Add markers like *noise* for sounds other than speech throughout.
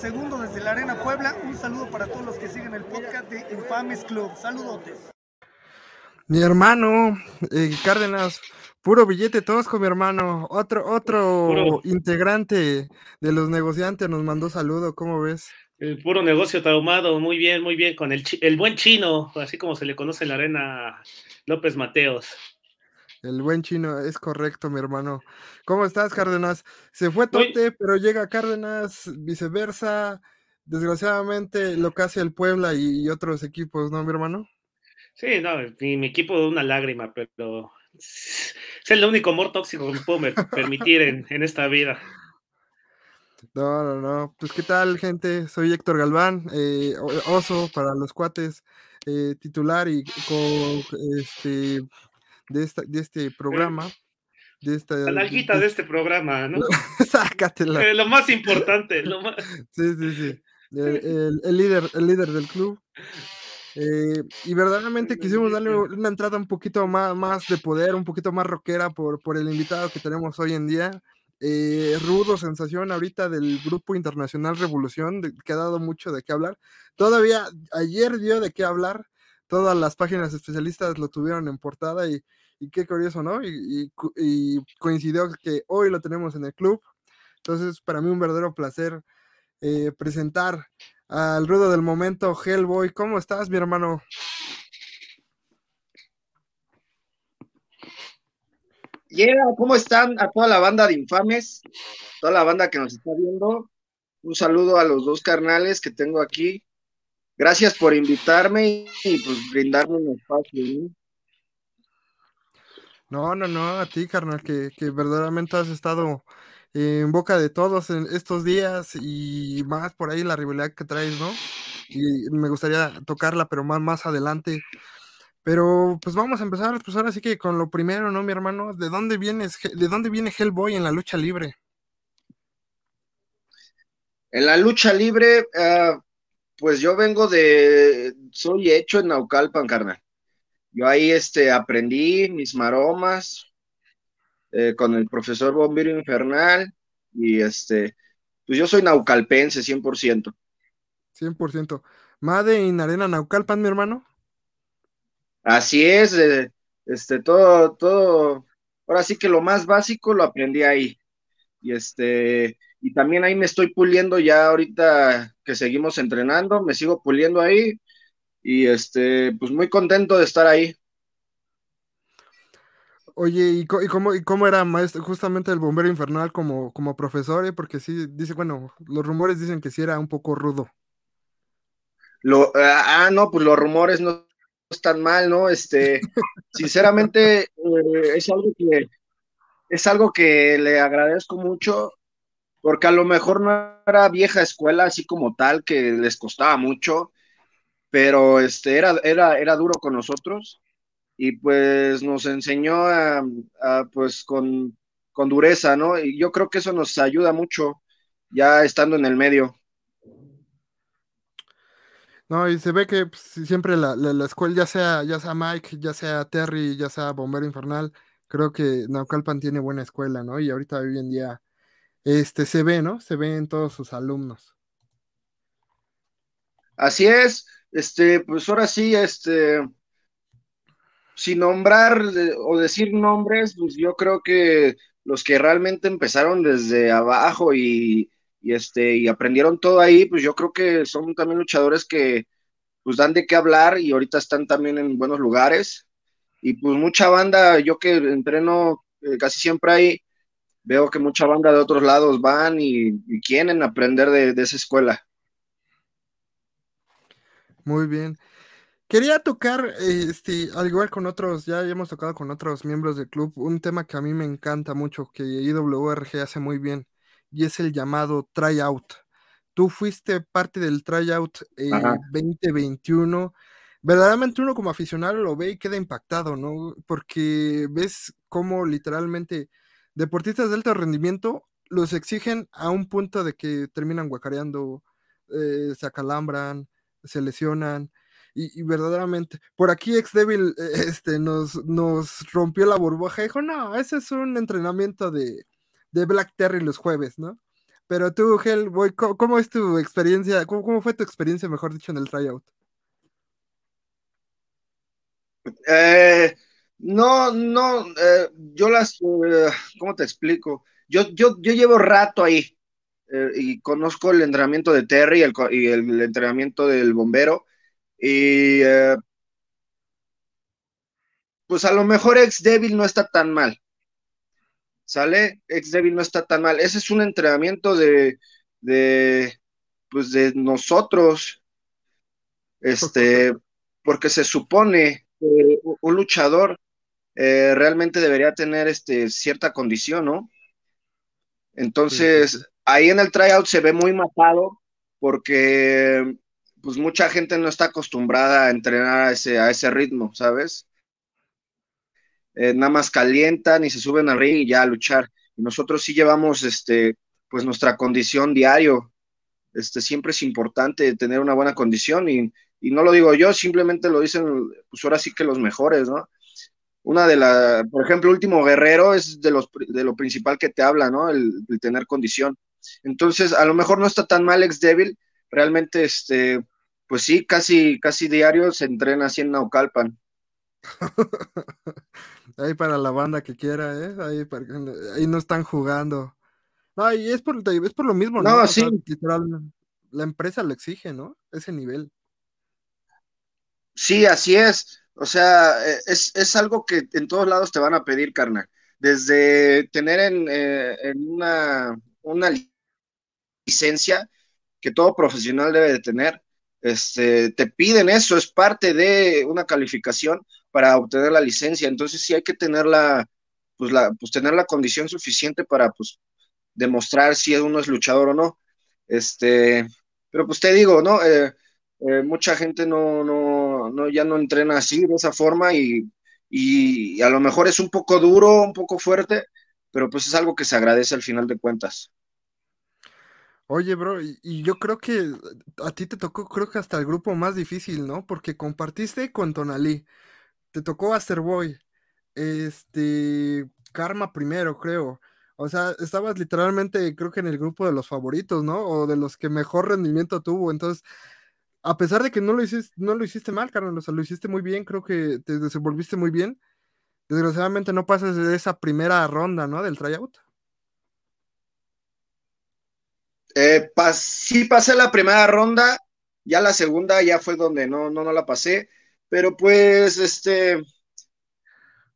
Segundo desde la Arena Puebla. Un saludo para todos los que siguen el podcast de Infames Club. Saludotes. Mi hermano, eh, Cárdenas, puro billete tosco, mi hermano. Otro, otro integrante de los negociantes nos mandó saludo, ¿cómo ves? El puro negocio traumado, muy bien, muy bien, con el, el buen chino, así como se le conoce en la arena López Mateos. El buen chino, es correcto, mi hermano. ¿Cómo estás, Cárdenas? Se fue Tote, pero llega Cárdenas, viceversa. Desgraciadamente, lo que hace el Puebla y, otros equipos, ¿no, mi hermano? Sí, no, mi, equipo de una lágrima, pero es el único amor tóxico que me puedo permitir en, esta vida. No, no, no. Pues, ¿qué tal, gente? Soy Héctor Galván, eh, oso para los cuates, eh, titular y con este de, esta, de este programa. *laughs* De esta, la nalguita de, este programa, ¿no? *laughs* Sácatela. Eh, lo más importante. *laughs* Lo Sí, sí, sí. El, el, líder, el líder del club. Eh, y verdaderamente quisimos darle una entrada un poquito más, más de poder, un poquito más rockera por, por el invitado que tenemos hoy en día. Eh, rudo sensación ahorita del grupo internacional Revolución, que ha dado mucho de qué hablar. Todavía ayer dio de qué hablar, todas las páginas especialistas lo tuvieron en portada y, y qué curioso, ¿no? Y, coincidió que hoy lo tenemos en el club. Entonces, para mí un verdadero placer eh, presentar al rudo del momento, Hellboy. ¿Cómo estás, mi hermano? Yeah, ¿cómo están a toda la banda de infames? Toda la banda que nos está viendo. Un saludo a los dos carnales que tengo aquí. Gracias por invitarme y, pues brindarme un espacio. ¿no? No, no, no, a ti, carnal, que, que verdaderamente has estado en boca de todos en estos días y más por ahí la rivalidad que traes, ¿no? Y me gustaría tocarla, pero más, más adelante. Pero pues vamos a empezar, pues ahora sí que con lo primero, ¿no, mi hermano? ¿De dónde vienes, de dónde viene Hellboy en la lucha libre? En la lucha libre, ah, pues yo vengo de, soy hecho en Naucalpan, carnal. Yo ahí este, aprendí mis maromas eh, con el profesor Bombero Infernal y este, pues yo soy naucalpense 100%. 100%. Made en Arena Naucalpan, mi hermano. Así es, eh, este, todo, todo, ahora sí que lo más básico lo aprendí ahí. Y este, y también ahí me estoy puliendo ya ahorita que seguimos entrenando, me sigo puliendo ahí y este, pues muy contento de estar ahí. Oye, ¿y, cómo, y cómo era maestro, justamente el bombero infernal como, como profesor? Eh? Porque sí, dice, bueno, los rumores dicen que sí era un poco rudo. Lo, ah, ah no, pues los rumores no están mal, ¿no? Este, *laughs* sinceramente, eh, es algo que es algo que le agradezco mucho, porque a lo mejor no era vieja escuela así como tal, que les costaba mucho, pero este, era, era, era duro con nosotros y pues nos enseñó a, pues con, con, dureza, ¿no? Y yo creo que eso nos ayuda mucho ya estando en el medio. No, y se ve que pues, siempre la, la, escuela, ya sea, ya sea Mike, ya sea Terry, ya sea Bombero Infernal, creo que Naucalpan tiene buena escuela, ¿no? Y ahorita hoy en día este, se ve, ¿no? Se ve en todos sus alumnos. Así es, este, pues ahora sí, este, sin nombrar o decir nombres, pues yo creo que los que realmente empezaron desde abajo y, este, y aprendieron todo ahí, pues yo creo que son también luchadores que pues dan de qué hablar y ahorita están también en buenos lugares. Y pues mucha banda, yo que entreno eh, casi siempre ahí, veo que mucha banda de otros lados van y, quieren aprender de esa escuela. Muy bien. Quería tocar, este, al igual con otros, ya hemos tocado con otros miembros del club, un tema que a mí me encanta mucho, que IWRG hace muy bien, y es el llamado tryout. Tú fuiste parte del tryout eh, 2021. Verdaderamente uno como aficionado lo ve y queda impactado, ¿no? Porque ves cómo literalmente deportistas de alto rendimiento los exigen a un punto de que terminan guacareando, eh, se acalambran, se lesionan y, verdaderamente, por aquí Ex Devil eh, *laughs* este, nos, nos rompió la burbuja y dijo, no, ese es un entrenamiento de, de Black Terry los jueves, ¿no? Pero tú, Hellboy, ¿cómo, es tu experiencia? ¿Cómo, fue tu experiencia, mejor dicho, en el tryout? Eh, no, no, eh, yo las, eh, ¿cómo te explico? Yo, yo, yo llevo rato ahí y conozco el entrenamiento de Terry y el, entrenamiento del bombero y pues a lo mejor ex débil no está tan mal. ¿Sale? Ex débil no está tan mal. Ese es un entrenamiento de, de pues de nosotros. Este, *laughs* porque se supone que un luchador eh, realmente debería tener este, cierta condición, ¿no? Entonces, ahí en el tryout se ve muy matado porque pues mucha gente no está acostumbrada a entrenar a ese, a ese ritmo, ¿sabes? Eh, nada más calientan y se suben al ring y ya a luchar. Y nosotros sí llevamos este, pues nuestra condición diario. Este, siempre es importante tener una buena condición y, y no lo digo yo, simplemente lo dicen, pues ahora sí que los mejores, ¿no? una de las, por ejemplo, Último Guerrero es de, los, de lo principal que te habla, ¿no? El, tener condición. Entonces, a lo mejor no está tan mal ex débil, realmente, este, pues sí, casi, casi diario se entrena así en Naucalpan. *laughs* ahí para la banda que quiera, ¿eh? Ahí, ahí no están jugando. No, y es por, es por lo mismo, ¿no? No, sí. la empresa lo exige, ¿no? Ese nivel. Sí, así es. O sea, eh, es, algo que en todos lados te van a pedir, carnal. Desde tener en, eh, una, una, licencia que todo profesional debe de tener, este, te piden eso, es parte de una calificación para obtener la licencia. Entonces sí hay que tener la, pues la, pues tener la condición suficiente para pues demostrar si uno es luchador o no. Este, pero pues te digo, ¿no? Eh, eh, mucha gente no, no, no, ya no entrena así, de esa forma, y, y, a lo mejor es un poco duro, un poco fuerte, pero pues es algo que se agradece al final de cuentas. Oye, bro, y, yo creo que a ti te tocó, creo que hasta el grupo más difícil, ¿no? Porque compartiste con Tonalí, te tocó Boy, este, Karma primero, creo. O sea, estabas literalmente, creo que en el grupo de los favoritos, ¿no? O de los que mejor rendimiento tuvo. Entonces, a pesar de que no lo hiciste, no lo hiciste mal, Carlos, o sea, lo hiciste muy bien, creo que te desenvolviste muy bien. Desgraciadamente no pasas de esa primera ronda, ¿no? Del tryout. Eh, sí pasé la primera ronda, ya la segunda ya fue donde no, no, no la pasé, pero pues este,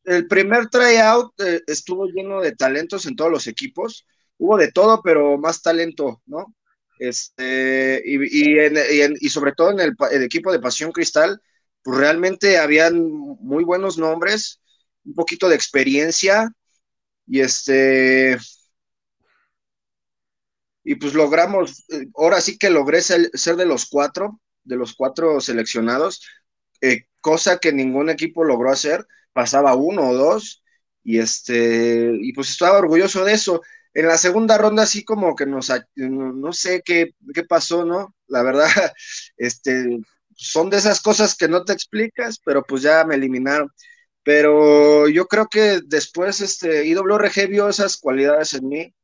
el primer tryout eh, estuvo lleno de talentos en todos los equipos, hubo de todo, pero más talento, ¿no? Este, y, y, sobre todo en el, equipo de Pasión Cristal, pues realmente habían muy buenos nombres, un poquito de experiencia, y este, y pues logramos, ahora sí que logré ser, de los cuatro, de los cuatro seleccionados, eh, cosa que ningún equipo logró hacer, pasaba uno o dos, y este, y pues estaba orgulloso de eso. En la segunda ronda así como que no sé qué, qué pasó, ¿no? La verdad, *laughs* este, son de esas cosas que no te explicas, pero pues ya me eliminaron. Pero yo creo que después este IWRG vio esas cualidades en mí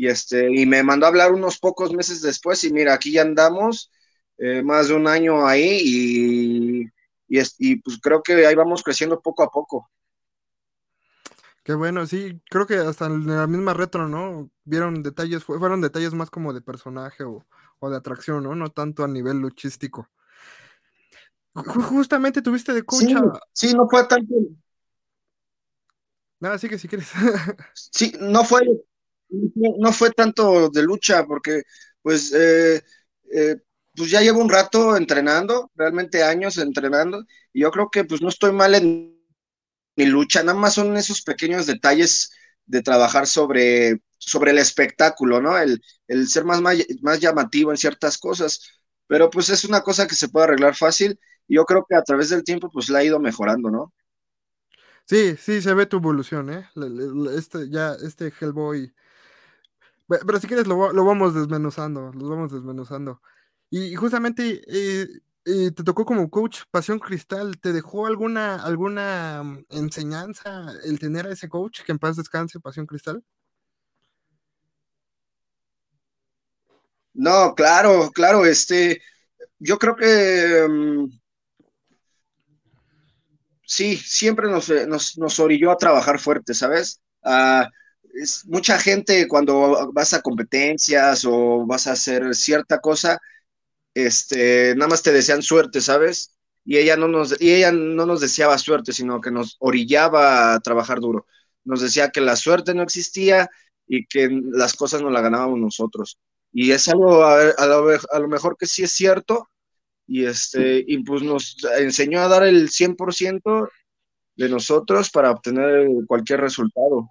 y este y me mandó a hablar unos pocos meses después y mira, aquí ya andamos eh, más de un año ahí y, y, y pues creo que ahí vamos creciendo poco a poco. Qué bueno, sí, creo que hasta en la misma retro, ¿no? Vieron detalles, fueron detalles más como de personaje o, de atracción, ¿no? No tanto a nivel luchístico. Justamente tuviste de coach sí, no fue tanto. Nada, sí que si quieres. sí, no fue, no fue tanto de lucha, porque pues, eh, eh, pues ya llevo un rato entrenando, realmente años entrenando, y yo creo que pues no estoy mal en mi lucha, nada más son esos pequeños detalles de trabajar sobre, sobre el espectáculo, ¿no? El, ser más, más, llamativo en ciertas cosas, pero pues es una cosa que se puede arreglar fácil y yo creo que a través del tiempo pues la ha ido mejorando, ¿no? Sí, sí, se ve tu evolución, ¿eh? Este, ya, este Hellboy. Pero si quieres lo, lo vamos desmenuzando, lo vamos desmenuzando. Y justamente eh, te tocó como coach Pasión Cristal, ¿te dejó alguna, alguna mm, enseñanza el tener a ese coach que en paz descanse Pasión Cristal? No, claro, claro, este, yo creo que mm, sí, siempre nos, nos, nos, orilló a trabajar fuerte, ¿sabes? Uh, es, mucha gente cuando vas a competencias o vas a hacer cierta cosa, este, nada más te desean suerte, ¿sabes? Y ella no nos, y ella no nos deseaba suerte, sino que nos orillaba a trabajar duro. Nos decía que la suerte no existía y que las cosas no las ganábamos nosotros. Y es algo a, a, lo, a lo, mejor que sí es cierto, y, este, y pues nos enseñó a dar el 100% de nosotros para obtener cualquier resultado.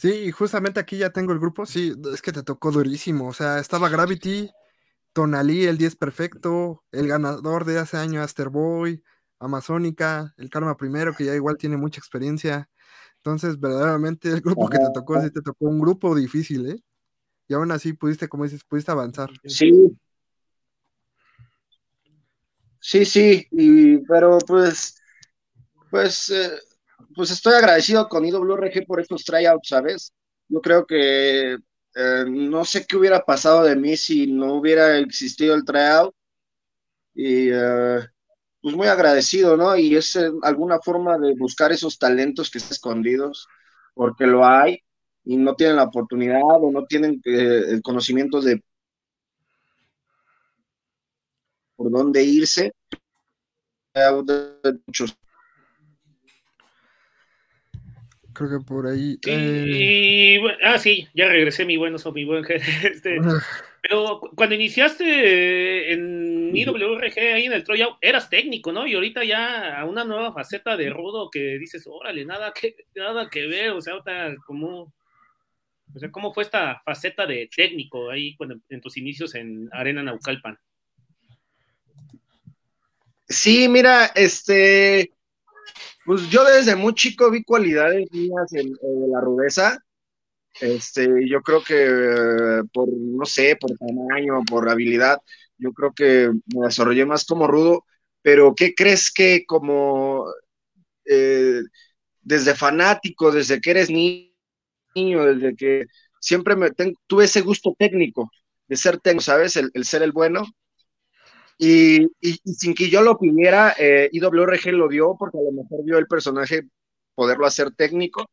Sí, justamente aquí ya tengo el grupo. Sí, es que te tocó durísimo. O sea, estaba Gravity, Tonalí, el 10 perfecto, el ganador de hace año, Asterboy, Amazónica, el Karma primero, que ya igual tiene mucha experiencia. Entonces, verdaderamente el grupo que te tocó, sí te tocó un grupo difícil, ¿eh? Y aún así pudiste, como dices, pudiste avanzar. Sí. Sí, sí, y, pero pues, pues, eh, pues estoy agradecido con IWRG por estos tryouts, ¿sabes? Yo creo que eh, no sé qué hubiera pasado de mí si no hubiera existido el tryout. Y eh, pues muy agradecido, ¿no? Y es eh, alguna forma de buscar esos talentos que están escondidos, porque lo hay y no tienen la oportunidad o no tienen eh, el conocimiento de por dónde irse. Muchos creo que por ahí. Sí, eh... ah, sí, ya regresé, mi buen mi buen *laughs* este, Pero cuando iniciaste en IWRG ahí en el Troya, eras técnico, ¿no? Y ahorita ya a una nueva faceta de rudo que dices, órale, nada que, nada que ver, o sea, como. O sea, ¿cómo fue esta faceta de técnico ahí cuando, en tus inicios en Arena Naucalpan? Sí, mira, este, pues yo desde muy chico vi cualidades mías en, la rudeza. Este, yo creo que por, no sé, por tamaño, por habilidad, yo creo que me desarrollé más como rudo, pero ¿qué crees que como eh, desde fanático, desde que eres niño, desde que siempre me tuve ese gusto técnico de ser técnico, ¿sabes? El, el ser el bueno, y, y, y, sin que yo lo pidiera, eh, IWRG lo dio porque a lo mejor vio el personaje poderlo hacer técnico,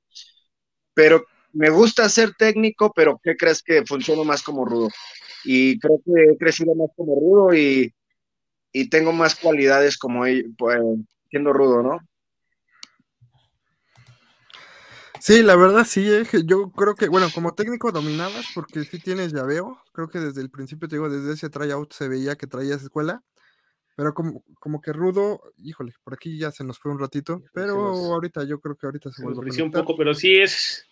pero me gusta ser técnico, pero ¿qué crees que funciona más como rudo? Y creo que he crecido más como rudo y, y tengo más cualidades como pues, siendo rudo, ¿no? Sí, la verdad sí, eh, yo creo que, bueno, como técnico dominabas, porque sí tienes llaveo, creo que desde el principio te digo, desde ese tryout se veía que traías escuela, pero como, como que rudo, híjole, por aquí ya se nos fue un ratito, pero ahorita yo creo que ahorita se, se vuelve un poco, pero sí es,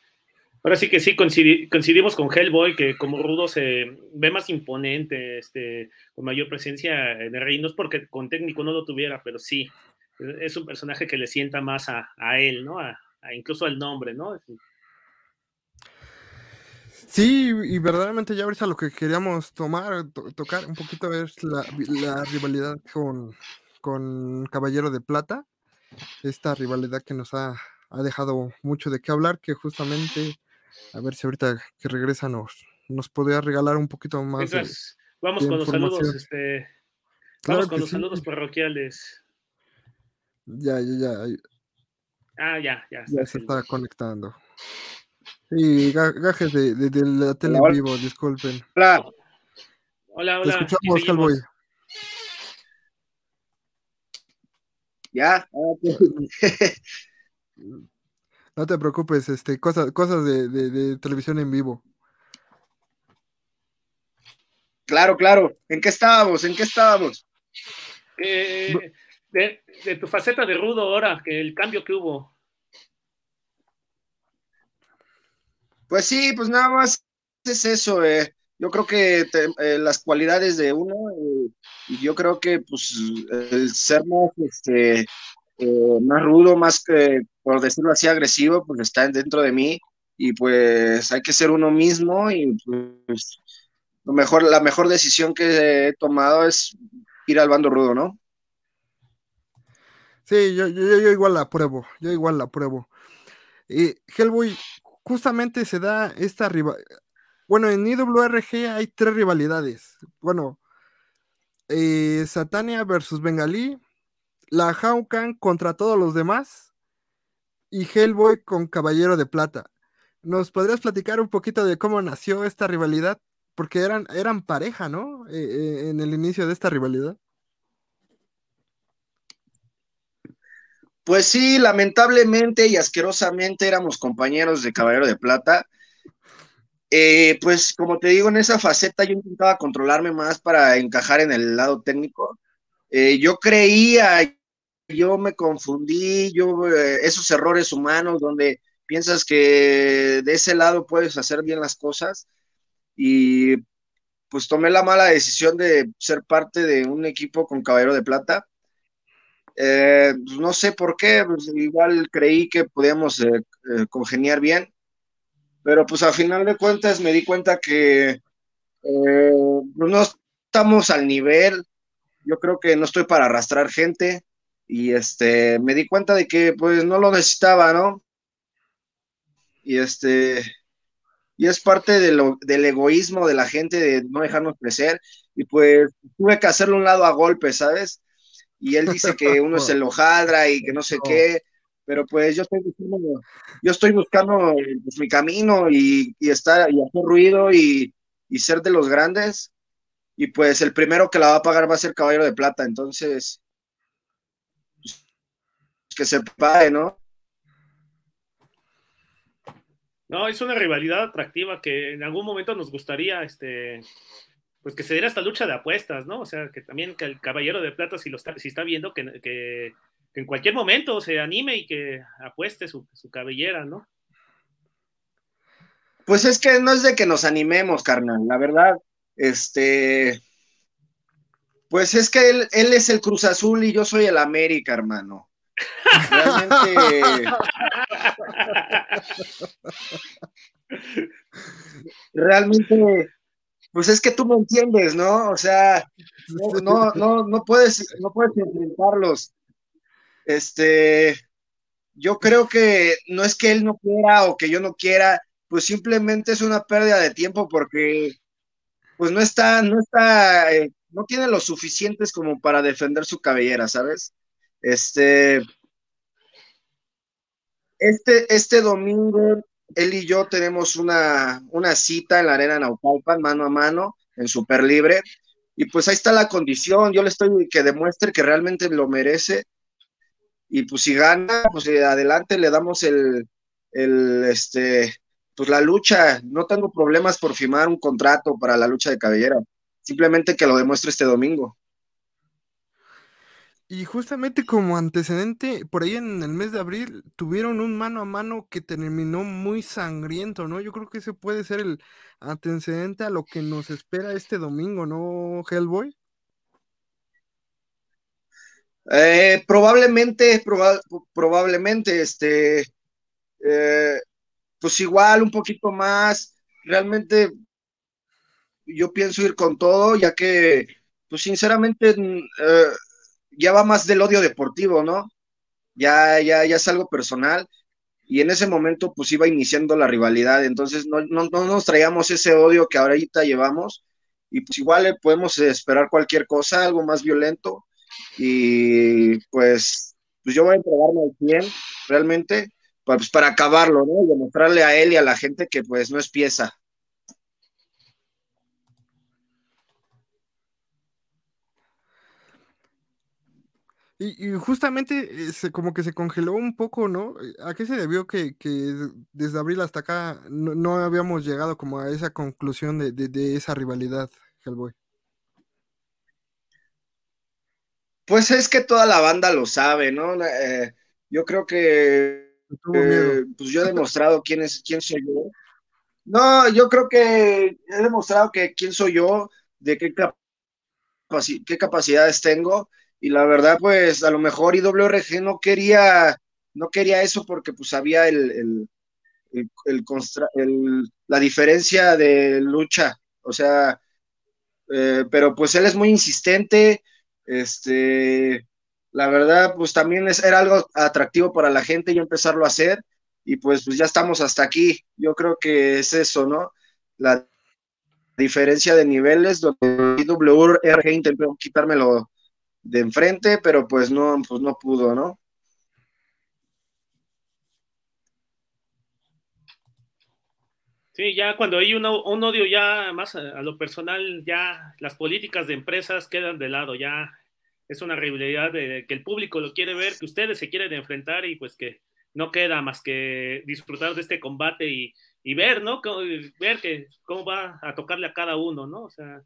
ahora sí que sí coincidimos con Hellboy, que como rudo se ve más imponente, este, con mayor presencia en el rey, no es porque con técnico no lo tuviera, pero sí, es un personaje que le sienta más a, a él, ¿no? A, incluso el nombre, ¿no? Sí, y verdaderamente ya ahorita lo que queríamos tomar, to tocar un poquito es la, la rivalidad con, con, Caballero de Plata, esta rivalidad que nos ha, ha, dejado mucho de qué hablar, que justamente, a ver si ahorita que regresa nos, nos podría regalar un poquito más. Entonces, de, vamos de con los saludos, este, claro vamos con los sí. saludos parroquiales. Ya, ya, ya. Ah, ya, ya. Ya se está conectando. Sí, gajes de, de, de la tele en vivo, disculpen. Hola. Hola, hola. *laughs* Te escuchamos, Calvoy. Ya. no te preocupes, este, cosas, cosas de, de, de televisión en vivo. Claro, claro. ¿En qué estábamos? ¿En qué estábamos? Eh, de, tu faceta de rudo ahora, que el cambio que hubo. Pues sí, pues nada más es eso. Eh. Yo creo que eh, las cualidades de uno, eh, yo creo que pues el ser más, este, eh, más rudo, más que, por decirlo así, agresivo, pues está dentro de mí y pues hay que ser uno mismo y pues lo mejor, la mejor decisión que he tomado es ir al bando rudo, ¿no? Sí, yo, yo, yo igual la apruebo, yo igual la apruebo. Y Hellboy, justamente se da esta rivalidad. Bueno, en IWRG hay tres rivalidades. Bueno, eh, Satania versus Bengalí, la Haukan contra todos los demás y Hellboy con Caballero de Plata. ¿Nos podrías platicar un poquito de cómo nació esta rivalidad? Porque eran, eran pareja, ¿no? Eh, eh, en el inicio de esta rivalidad. Pues sí, lamentablemente y asquerosamente éramos compañeros de Caballero de Plata. Eh, pues como te digo, en esa faceta yo intentaba controlarme más para encajar en el lado técnico. Eh, yo creía, yo me confundí, yo eh, esos errores humanos donde piensas que de ese lado puedes hacer bien las cosas y pues tomé la mala decisión de ser parte de un equipo con Caballero de Plata eh, pues, no sé por qué, pues, igual creí que podíamos eh, eh, congeniar bien, pero pues a final de cuentas me di cuenta que pues, no estamos al nivel, yo creo que no estoy para arrastrar gente y este, me di cuenta de que pues no lo necesitaba, ¿no? Y este, y es parte de lo, del egoísmo de la gente de no dejarnos crecer y pues tuve que hacerle un lado a golpe, ¿sabes? Y él dice que uno es el hojaldra y que no sé qué, pero pues yo estoy buscando, yo estoy buscando pues, mi camino y, estar y hacer ruido y, ser de los grandes y pues el primero que la va a pagar va a ser Caballero de Plata, entonces pues, que se pague, ¿no? No, es una rivalidad atractiva que en algún momento nos gustaría este, pues que se diera esta lucha de apuestas, ¿no? O sea, que también que el Caballero de Plata, si, lo está, si está viendo, que, en cualquier momento se anime y que apueste su, cabellera, ¿no? Pues es que no es de que nos animemos, carnal, la verdad, este, pues es que él, él es el Cruz Azul y yo soy el América, hermano. Realmente. *laughs* realmente pues es que tú me entiendes, ¿no? O sea, no, no, no, puedes, no puedes enfrentarlos. Este, yo creo que no es que él no quiera o que yo no quiera, pues simplemente es una pérdida de tiempo porque pues no está, no está, eh, no tiene lo suficientes como para defender su cabellera, ¿sabes? Este, este, este domingo él y yo tenemos una, cita en la arena Naucalpan, mano a mano, en super libre. Y pues ahí está la condición. Yo le estoy que demuestre que realmente lo merece. Y pues si gana, pues eh, adelante le damos el, el, este, pues la lucha. No tengo problemas por firmar un contrato para la lucha de cabellera. Simplemente que lo demuestre este domingo. Y justamente como antecedente, por ahí en el mes de abril tuvieron un mano a mano que terminó muy sangriento, ¿no? Yo creo que ese puede ser el antecedente a lo que nos espera este domingo, ¿no, Hellboy? Eh, probablemente, probablemente, este, eh, pues igual un poquito más, realmente yo pienso ir con todo, ya que, pues sinceramente, eh, ya va más del odio deportivo, ¿no? Ya, ya, ya es algo personal. Y en ese momento, pues iba iniciando la rivalidad. Entonces, no, no, no nos traíamos ese odio que ahorita llevamos. Y pues igual podemos esperar cualquier cosa, algo más violento. Y pues, pues yo voy a entregarme al 100, realmente, pues para acabarlo, ¿no? Y demostrarle a él y a la gente que pues no es pieza. Y, justamente eh, como que se congeló un poco, ¿no? Eh, ¿A qué se debió que, desde abril hasta acá no, habíamos llegado como a esa conclusión de, esa rivalidad, Hellboy? Pues es que toda la banda lo sabe, ¿no? Eh, yo creo que pues yo he demostrado quién es quién soy yo. No, yo creo que he demostrado que quién soy yo, de qué, qué capacidades tengo y la verdad, pues a lo mejor IWRG no quería, no quería eso porque pues había el, la diferencia de lucha, o sea, eh, pero pues él es muy insistente, este, la verdad, pues también es, era algo atractivo para la gente y empezarlo a hacer, y pues, pues ya estamos hasta aquí, yo creo que es eso, ¿no? La diferencia de niveles, donde IWRG intentó quitármelo de enfrente, pero pues no, pues no pudo, ¿no? Sí, ya cuando hay un odio ya más a, lo personal, ya las políticas de empresas quedan de lado, ya es una realidad de que el público lo quiere ver, que ustedes se quieren enfrentar y pues que no queda más que disfrutar de este combate y, y ver, ¿no? Ver que cómo va a tocarle a cada uno, ¿no? O sea,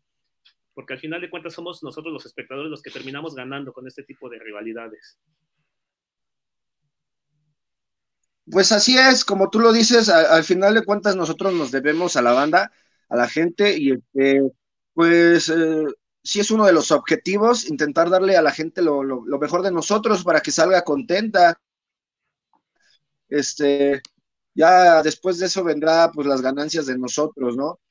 porque al final de cuentas somos nosotros los espectadores los que terminamos ganando con este tipo de rivalidades. Pues así es, como tú lo dices, al, final de cuentas nosotros nos debemos a la banda, a la gente, y este, pues eh, sí es uno de los objetivos, intentar darle a la gente lo, mejor de nosotros para que salga contenta. Este, ya después de eso vendrá pues las ganancias de nosotros, ¿no?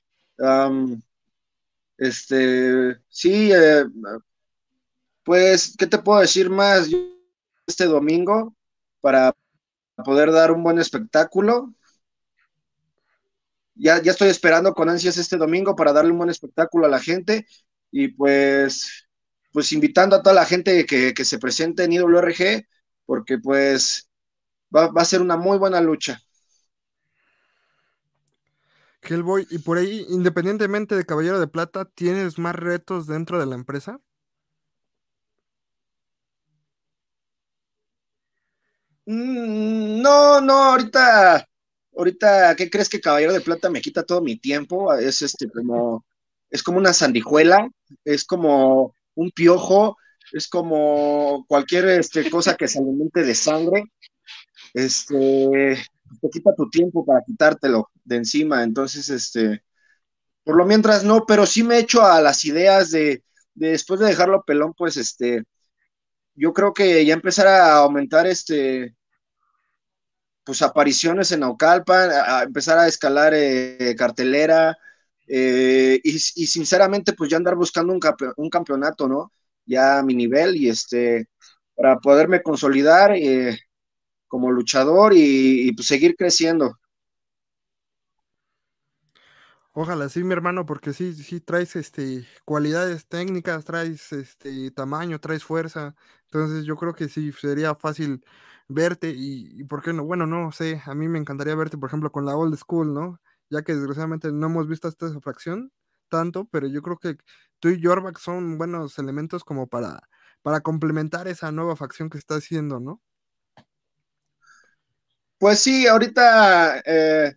Este, sí, eh, pues, ¿qué te puedo decir más? este domingo para poder dar un buen espectáculo. Ya, ya estoy esperando con ansias este domingo para darle un buen espectáculo a la gente y pues, pues invitando a toda la gente que, se presente en IWRG porque pues va, a ser una muy buena lucha. Hellboy, y por ahí, independientemente de Caballero de Plata, ¿tienes más retos dentro de la empresa? Mm, no, no, ahorita, ahorita, ¿qué crees que Caballero de Plata me quita todo mi tiempo? Es este como, es como una sandijuela, es como un piojo, es como cualquier este, cosa que se alimente de sangre. Este, te quita tu tiempo para quitártelo de encima. Entonces, este, por lo mientras no, pero sí me echo a las ideas de, de después de dejarlo pelón, pues este, yo creo que ya empezar a aumentar este pues apariciones en Naucalpan, empezar a escalar eh, cartelera eh, y, sinceramente pues ya andar buscando un, un, campeonato, ¿no? Ya a mi nivel y este, para poderme consolidar eh, como luchador y, pues seguir creciendo. Ojalá sí, mi hermano, porque sí, sí traes este cualidades técnicas, traes este tamaño, traes fuerza. Entonces yo creo que sí sería fácil verte y, ¿por qué no? Bueno, no sé, a mí me encantaría verte, por ejemplo, con la old school, ¿no? Ya que desgraciadamente no hemos visto esta fracción tanto, pero yo creo que tú y Jorback son buenos elementos como para, para complementar esa nueva facción que está haciendo, ¿no? Pues sí, ahorita eh,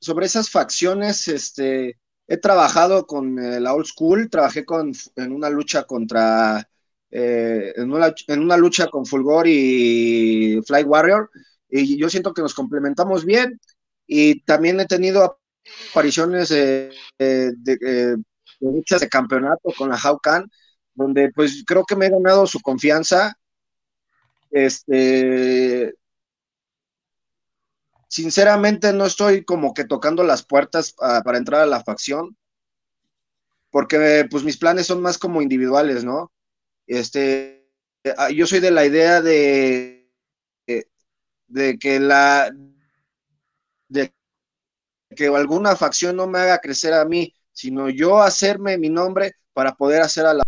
sobre esas facciones, este, he trabajado con eh, la old school, trabajé con, en una lucha contra eh, en, una, lucha con Fulgor y Fly Warrior, y yo siento que nos complementamos bien, y también he tenido apariciones de, luchas de campeonato con la Haukan, donde pues creo que me he ganado su confianza. Este, sinceramente no estoy como que tocando las puertas ah, para entrar a la facción, porque pues mis planes son más como individuales, ¿no? Este, ah, yo soy de la idea de, de que la de que alguna facción no me haga crecer a mí, sino yo hacerme mi nombre para poder hacer a la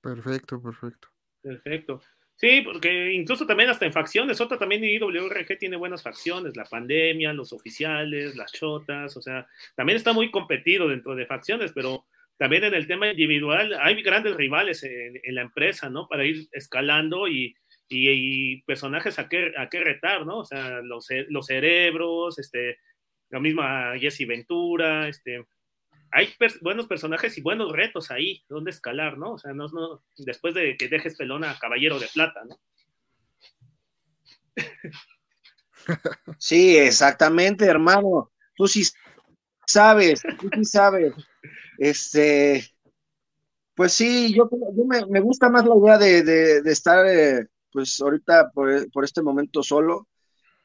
Perfecto, perfecto. Perfecto. Sí, porque incluso también hasta en facciones, otra también IWRG tiene buenas facciones, la pandemia, los oficiales, las chotas, o sea, también está muy competido dentro de facciones, pero también en el tema individual hay grandes rivales en, la empresa, ¿no? Para ir escalando y, personajes a qué, a qué retar, ¿no? O sea, los, los cerebros, este, la misma Jesse Ventura, este, hay buenos personajes y buenos retos ahí, donde escalar, ¿no? O sea, no, no, después de que dejes pelón a Caballero de Plata, ¿no? *laughs* Sí, exactamente, hermano. Tú sí sabes, tú sí sabes. Este, pues sí, yo, me, gusta más la idea de, estar, eh, pues ahorita por, por, este momento solo.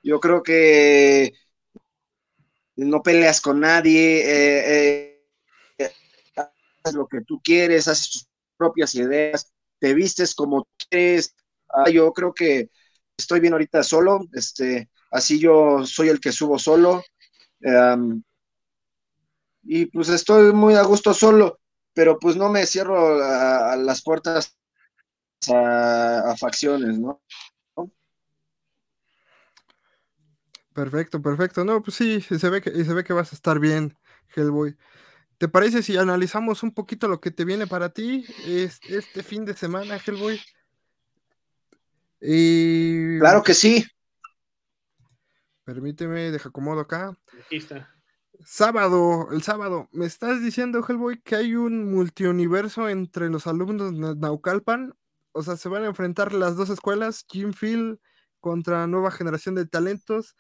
Yo creo que no peleas con nadie. eh, eh lo que tú quieres, haces tus propias ideas, te vistes como quieres. Ah, yo creo que estoy bien ahorita solo, este, así yo soy el que subo solo, y pues estoy muy a gusto solo, pero pues no me cierro a, las puertas a, facciones, ¿no? Perfecto, perfecto. No, pues sí, se ve que, se ve que vas a estar bien, Hellboy. ¿Te parece si analizamos un poquito lo que te viene para ti este, fin de semana, Hellboy? Y... Claro que sí. Permíteme, deja acomodo acá. Aquí está. Sábado, el sábado, me estás diciendo, Hellboy, que hay un multiuniverso entre los alumnos de Naucalpan. O sea, se van a enfrentar las dos escuelas, Jim Field contra nueva generación de talentos.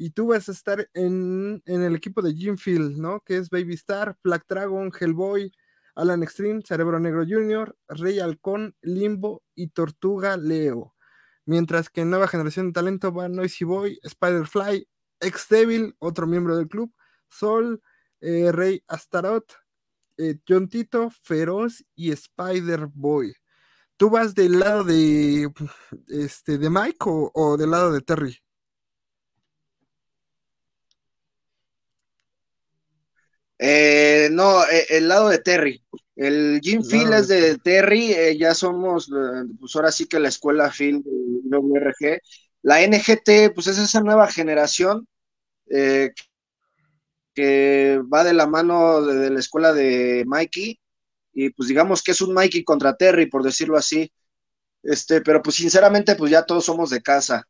Y tú vas a estar en, el equipo de Jim Field, ¿no? Que es Baby Star, Black Dragon, Hellboy, Alan Extreme, Cerebro Negro Jr., Rey Halcón, Limbo y Tortuga Leo. Mientras que en nueva generación de talento va Noisy Boy, Spider-Fly, Ex Devil, otro miembro del club, Sol, eh, Rey Astaroth, eh, John Tito, Feroz y Spider Boy. ¿Tú vas del lado de este de Mike o, del lado de Terry? Eh, no, el lado de Terry. El Jim Phil es de Terry, ya somos, pues ahora sí que la escuela Phil de WRG. La NGT, pues es esa nueva generación eh, que va de la mano de, la escuela de Mikey, y pues digamos que es un Mikey contra Terry, por decirlo así. Este, pero pues sinceramente, pues ya todos somos de casa.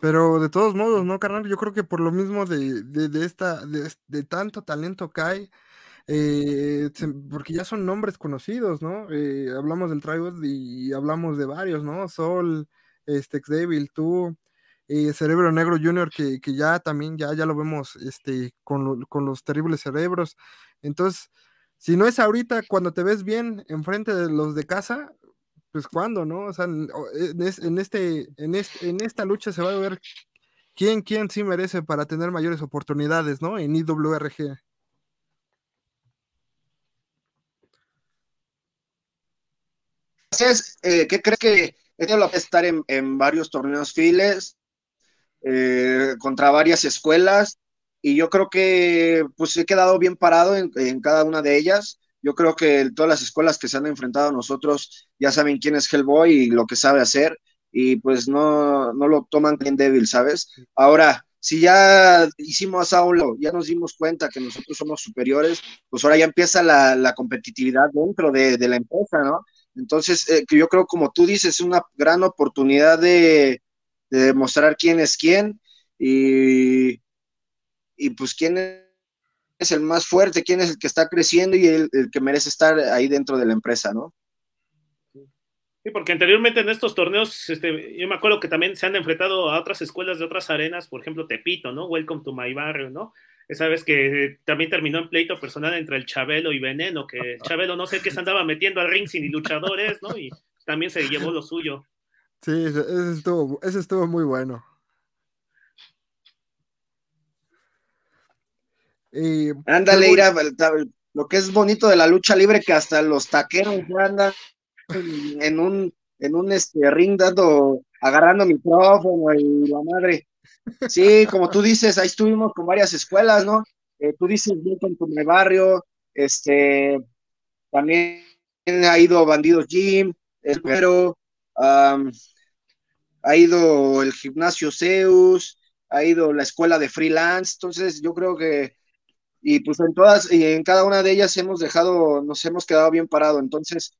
Pero de todos modos, ¿no, carnal? Yo creo que por lo mismo de, de, esta, de, tanto talento que hay, eh, porque ya son nombres conocidos, ¿no? Eh, hablamos del Tribal y hablamos de varios, ¿no? Sol, este, Devil, tú, eh, Cerebro Negro Junior, que, ya también ya, ya lo vemos este, con, los terribles cerebros. Entonces, si no es ahorita, cuando te ves bien enfrente de los de casa, pues cuando, ¿no? O sea, en, este, en, este, en esta lucha se va a ver quién, quién sí merece para tener mayores oportunidades, ¿no? En IWRG. Eh, ¿Qué crees que tenido la estar en, en varios torneos files? Eh, contra varias escuelas y yo creo que pues he quedado bien parado en, cada una de ellas. Yo creo que todas las escuelas que se han enfrentado a nosotros ya saben quién es Hellboy y lo que sabe hacer y pues no, no lo toman bien débil, ¿sabes? Ahora, si ya hicimos a un ya nos dimos cuenta que nosotros somos superiores, pues ahora ya empieza la, competitividad dentro de, la empresa, ¿no? Entonces, eh, que yo creo, como tú dices, es una gran oportunidad de, de demostrar quién es quién y, y pues quién es el más fuerte, quién es el que está creciendo y el, que merece estar ahí dentro de la empresa, ¿no? Sí, porque anteriormente en estos torneos, este, yo me acuerdo que también se han enfrentado a otras escuelas de otras arenas, por ejemplo, Tepito, ¿no? Welcome to my barrio, ¿no? Esa vez que también terminó en pleito personal entre el Chabelo y Veneno, que el *laughs* Chabelo no sé qué se andaba metiendo al ring sin luchadores, ¿no? Y también se llevó lo suyo. Sí, ese, estuvo, ese estuvo muy bueno. Ándale, ir lo que es bonito de la lucha libre, que hasta los taqueros andan en un, en un este, ring dando, agarrando micrófono y la madre. Sí, como tú dices, ahí estuvimos con varias escuelas, ¿no? Eh, tú dices bien con tu barrio, este, también ha ido Bandidos Jim, pero ha ido el gimnasio Zeus, ha ido la escuela de freelance, entonces yo creo que, y pues en todas, y en cada una de ellas hemos dejado, nos hemos quedado bien parado, entonces,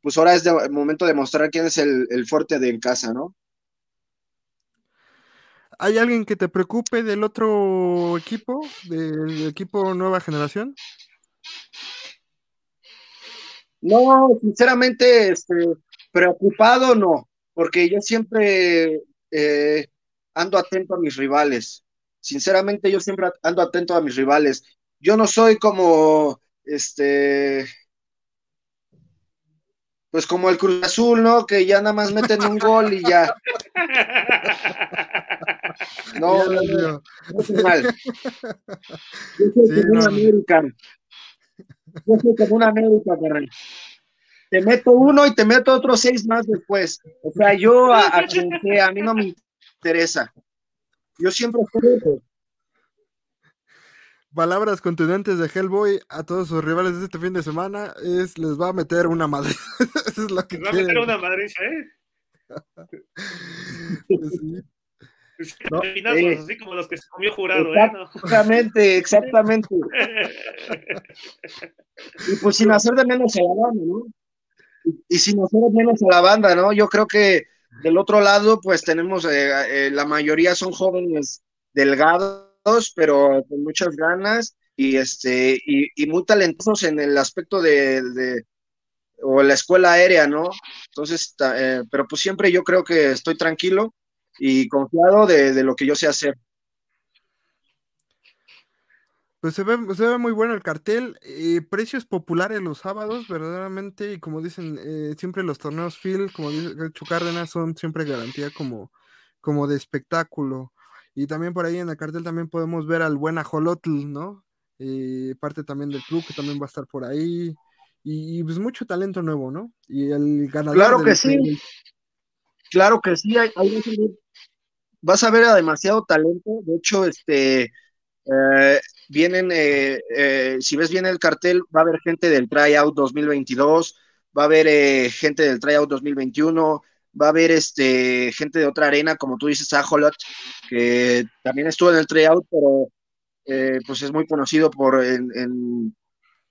pues ahora es el momento de mostrar quién es el, fuerte de en casa, ¿no? ¿Hay alguien que te preocupe del otro equipo, del equipo Nueva Generación? No, sinceramente, este, preocupado no porque yo siempre eh, ando atento a mis rivales. Sinceramente, yo siempre ando atento a mis rivales. Yo no soy como, este, pues como el Cruz Azul, ¿no? Que ya nada más meten un gol y ya. *laughs* No, no, no, no es mal. Yo soy como un América. Yo soy como un América, carnal te meto uno y te meto otros seis más después. O sea, yo a, a, a mí no me interesa. yo siempre estoy palabras contundentes de Hellboy a todos sus rivales de este fin de semana es les va a meter una madre. *laughs* Eso es lo que les va a meter una madre, ¿eh? pues *laughs* sí. No, eh, así como los que se comió jurado, ¿eh? Exactamente, exactamente. y pues sin hacer de menos a la banda, ¿no? Y, sin hacer de menos a la banda, ¿no? Yo creo que del otro lado, pues tenemos, eh, eh, la mayoría son jóvenes delgados pero con muchas ganas y este y, muy talentosos en el aspecto de, o la escuela aérea, ¿no? Entonces, eh, pero pues siempre yo creo que estoy tranquilo y confiado de, lo que yo sé hacer. Pues se ve, se ve muy bueno el cartel, eh, precios populares los sábados, verdaderamente, y como dicen, eh, siempre los torneos Phil, como dice Cárdenas, son siempre garantía como, como de espectáculo. Y también por ahí en el cartel también podemos ver al buen Ajolotl, ¿no? Eh, parte también del club que también va a estar por ahí. Y, pues mucho talento nuevo, ¿no? Y el ganador. Claro que sí. Claro que sí. Hay, vas a ver a demasiado talento. De hecho, este. Eh, vienen, eh, si ves bien el cartel, va a haber gente del Tryout 2022, va a haber gente del Tryout 2021, va a haber este, gente de otra arena, como tú dices, Ajolot, que también estuvo en el tryout, pero eh, pues es muy conocido por en,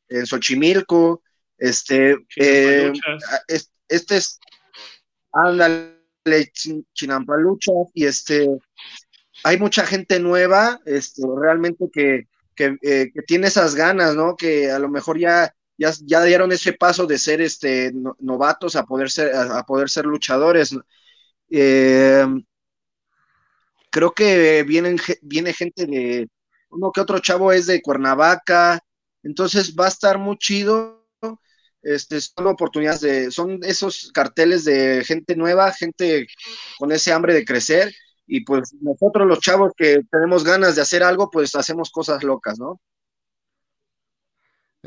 en, Xochimilco. Este, eh, este es, ándale, Chinampalucha, y este, hay mucha gente nueva, este, realmente que, que, eh, que tiene esas ganas, ¿no? Que a lo mejor ya ya, dieron ese paso de ser este, novatos a poder ser, a, poder ser luchadores. Eh, creo que vienen, viene gente de uno que otro chavo es de Cuernavaca, entonces va a estar muy chido. Este, son oportunidades de, son esos carteles de gente nueva, gente con ese hambre de crecer, y pues nosotros los chavos que tenemos ganas de hacer algo, pues hacemos cosas locas, ¿no?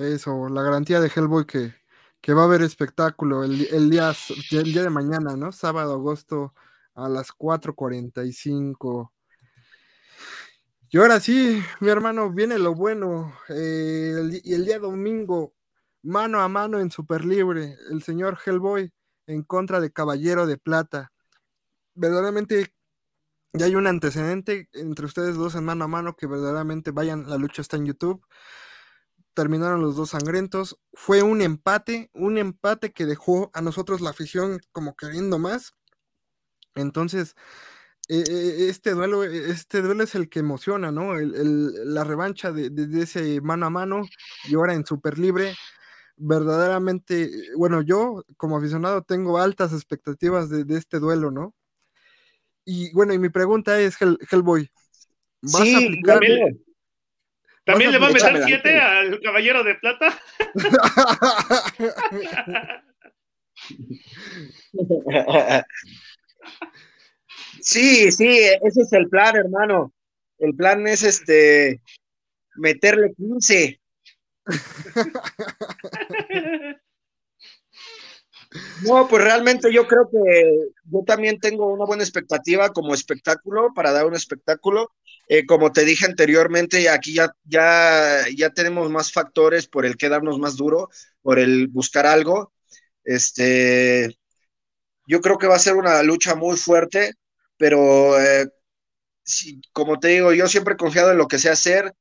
Eso, la garantía de Hellboy que, que va a haber espectáculo el, día, el día de mañana, ¿no? Sábado, agosto a las 4.45. Y ahora sí, mi hermano, viene lo bueno. Eh, y el día domingo, mano a mano en Super Libre, el señor Hellboy en contra de Caballero de Plata. Verdaderamente ya hay un antecedente entre ustedes dos en mano a mano que verdaderamente vayan, la lucha está en YouTube terminaron los dos sangrientos. Fue un empate, un empate que dejó a nosotros la afición como queriendo más. Entonces, e, e, este duelo, este duelo es el que emociona, ¿no? la revancha de, ese mano a mano y ahora en Super Libre. Verdaderamente, bueno, yo como aficionado tengo altas expectativas de, este duelo, ¿no? Y bueno, y mi pregunta es, Hellboy, ¿vas a aplicar? ¿También le va a meter 7 al Caballero de Plata? *laughs* Sí, sí, ese es el plan, hermano. El plan es este meterle 15. *laughs* No, pues realmente yo creo que yo también tengo una buena expectativa como espectáculo, para dar un espectáculo. Eh, como te dije anteriormente, aquí ya, ya, ya tenemos más factores por el quedarnos más duro, por el buscar algo. Este, yo creo que va a ser una lucha muy fuerte, pero eh, como te digo, yo siempre he confiado en lo que sé hacer.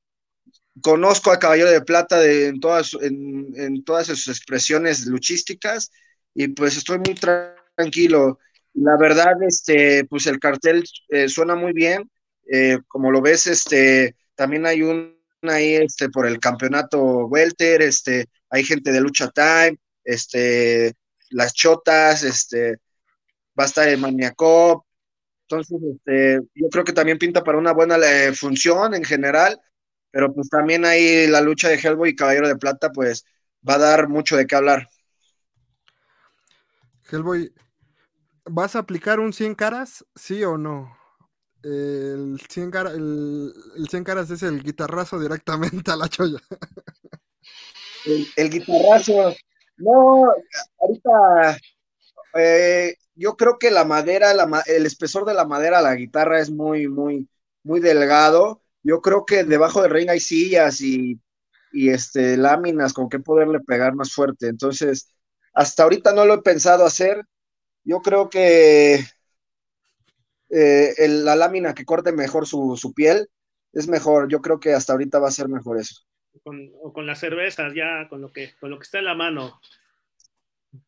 Conozco a Caballero de Plata en, todas, en, en todas sus expresiones luchísticas y pues estoy muy tranquilo. La verdad, este, pues el cartel eh, suena muy bien eh, como lo ves, este, también hay un ahí este, por el campeonato Welter, este, hay gente de Lucha Time, este, las chotas, este, va a estar el Maniacop. Entonces, este, yo creo que también pinta para una buena eh, función en general, pero pues también ahí la lucha de Hellboy y Caballero de Plata, pues va a dar mucho de qué hablar. Hellboy, ¿vas a aplicar un 100 caras? ¿Sí o no? el 100, el, caras es el guitarrazo directamente a la cholla. El, guitarrazo. No, ahorita eh, yo creo que la madera, el espesor de la madera, la guitarra es muy, muy, muy delgado. Yo creo que debajo del ring hay sillas y, y este, láminas con que poderle pegar más fuerte. Entonces, hasta ahorita no lo he pensado hacer. Yo creo que eh, la lámina que corte mejor su, su, piel es mejor. Yo creo que hasta ahorita va a ser mejor eso. Con, o con las cervezas, ya, con lo, que, con lo que está en la mano.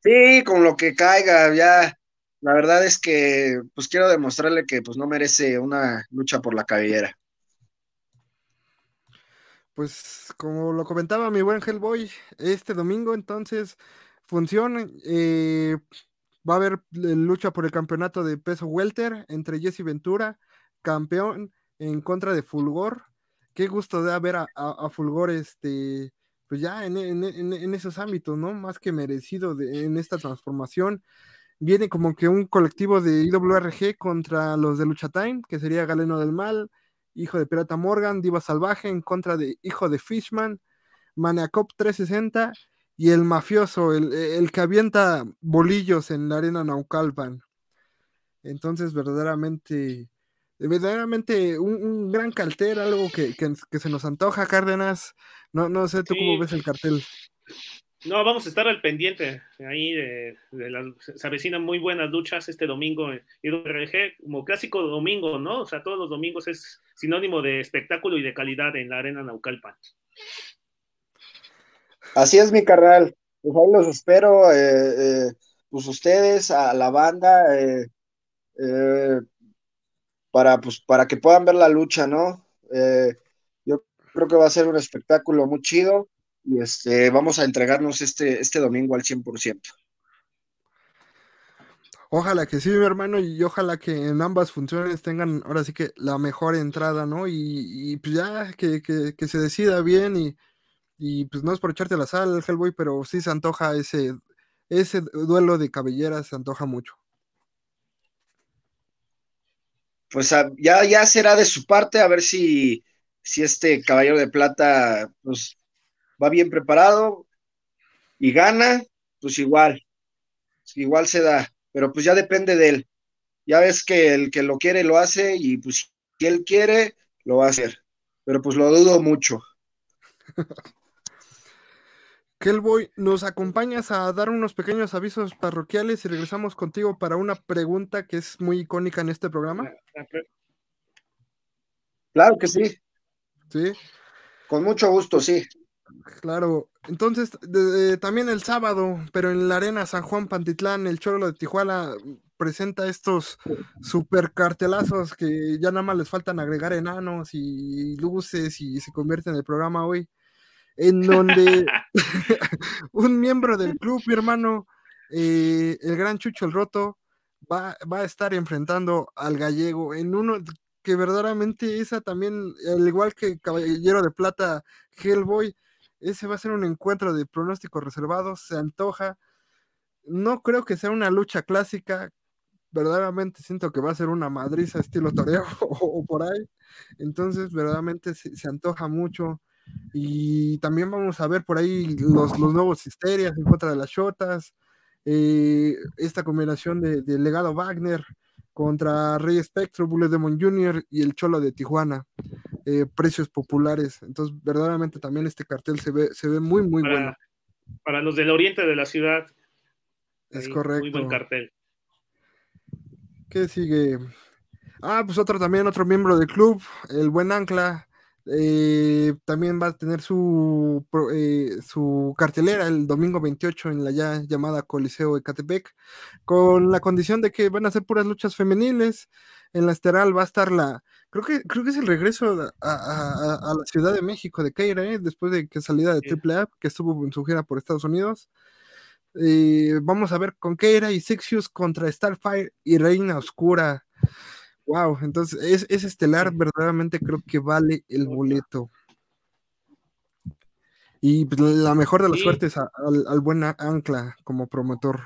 Sí, con lo que caiga, ya. La verdad es que pues quiero demostrarle que pues no merece una lucha por la cabellera. Pues como lo comentaba mi buen Hellboy, este domingo entonces función, eh, va a haber lucha por el campeonato de peso welter entre Jesse Ventura, campeón en contra de Fulgor. Qué gusto de ver a, Fulgor este, pues ya en, esos ámbitos, ¿no? Más que merecido en esta transformación. Viene como que un colectivo de IWRG contra los de Lucha Time, que sería Galeno del Mal, Hijo de Pirata Morgan, Diva Salvaje en contra de Hijo de Fishman, Maniacop 360 y el mafioso, el, que avienta bolillos en la arena Naucalpan. Entonces, verdaderamente, verdaderamente un, gran cartel, algo que, se nos antoja, Cárdenas. No, no sé tú cómo ves el cartel. No, vamos a estar al pendiente ahí de, se avecinan muy buenas luchas este domingo en IWRG, como clásico domingo, ¿no? O sea, todos los domingos es sinónimo de espectáculo y de calidad en la arena Naucalpan. Así es, mi carnal. Pues ahí los espero, eh, eh, pues ustedes, a la banda, eh, para, pues, para que puedan ver la lucha, ¿no? yo creo que va a ser un espectáculo muy chido y este, vamos a entregarnos este, este domingo al 100%. Ojalá que sí, mi hermano, y ojalá que en ambas funciones tengan ahora sí que la mejor entrada, ¿no? Y, pues ya que, que se decida bien y, y pues no es por echarte la sal, Hellboy, pero sí se antoja ese, ese duelo de cabelleras, se antoja mucho. Pues ah, ya, ya será de su parte, a ver si, si este caballero de plata pues, va bien preparado y gana, pues igual, igual se da, pero pues ya depende de él. Ya ves que el que lo quiere lo hace y pues si él quiere, lo va a hacer, pero pues lo dudo mucho. *laughs* Kelboy, ¿nos acompañas a dar unos pequeños avisos parroquiales y regresamos contigo para una pregunta que es muy icónica en este programa? Claro que sí. Sí. Con mucho gusto, sí. Claro. Entonces, también el sábado, pero en la Arena San Juan Pantitlán, el Cholo de Tijuana presenta estos super cartelazos que ya nada más les faltan agregar enanos y luces y se convierte en el programa hoy en donde *laughs* *laughs* un miembro del club, mi hermano, eh, el gran Chucho el Roto, va, a estar enfrentando al gallego en uno que verdaderamente esa también, al igual que Caballero de Plata Hellboy, ese va a ser un encuentro de pronósticos reservados, se antoja. No creo que sea una lucha clásica, verdaderamente siento que va a ser una madriza estilo toreo *laughs* o, por ahí. Entonces, verdaderamente se antoja mucho. Y también vamos a ver por ahí los, los nuevos Histerias en contra de las Shotas. Eh, esta combinación de, Legado Wagner contra Rey Spectro, Bullet Demon Jr. y el Cholo de Tijuana. Eh, precios populares. Entonces, verdaderamente también este cartel se ve, se ve muy, muy bueno. Para los del oriente de la ciudad. Es correcto. Muy buen cartel. ¿Qué sigue? Ah, pues otro también, otro miembro del club, el buen Ancla, eh, también va a tener su, eh, su cartelera el domingo 28 en la ya llamada Coliseo de Catepec, con la condición de que van a ser puras luchas femeniles. En la esteral va a estar la. Creo que, creo que es el regreso a, la Ciudad de México de Keira, ¿eh? después de que salida de Triple A, que estuvo en su gira por Estados Unidos. vamos a ver con Keira y Sixius contra Starfire y Reina Oscura. Wow, entonces es, estelar, verdaderamente creo que vale el boleto. Y pues, la mejor de las suertes al, al, buen Ancla como promotor.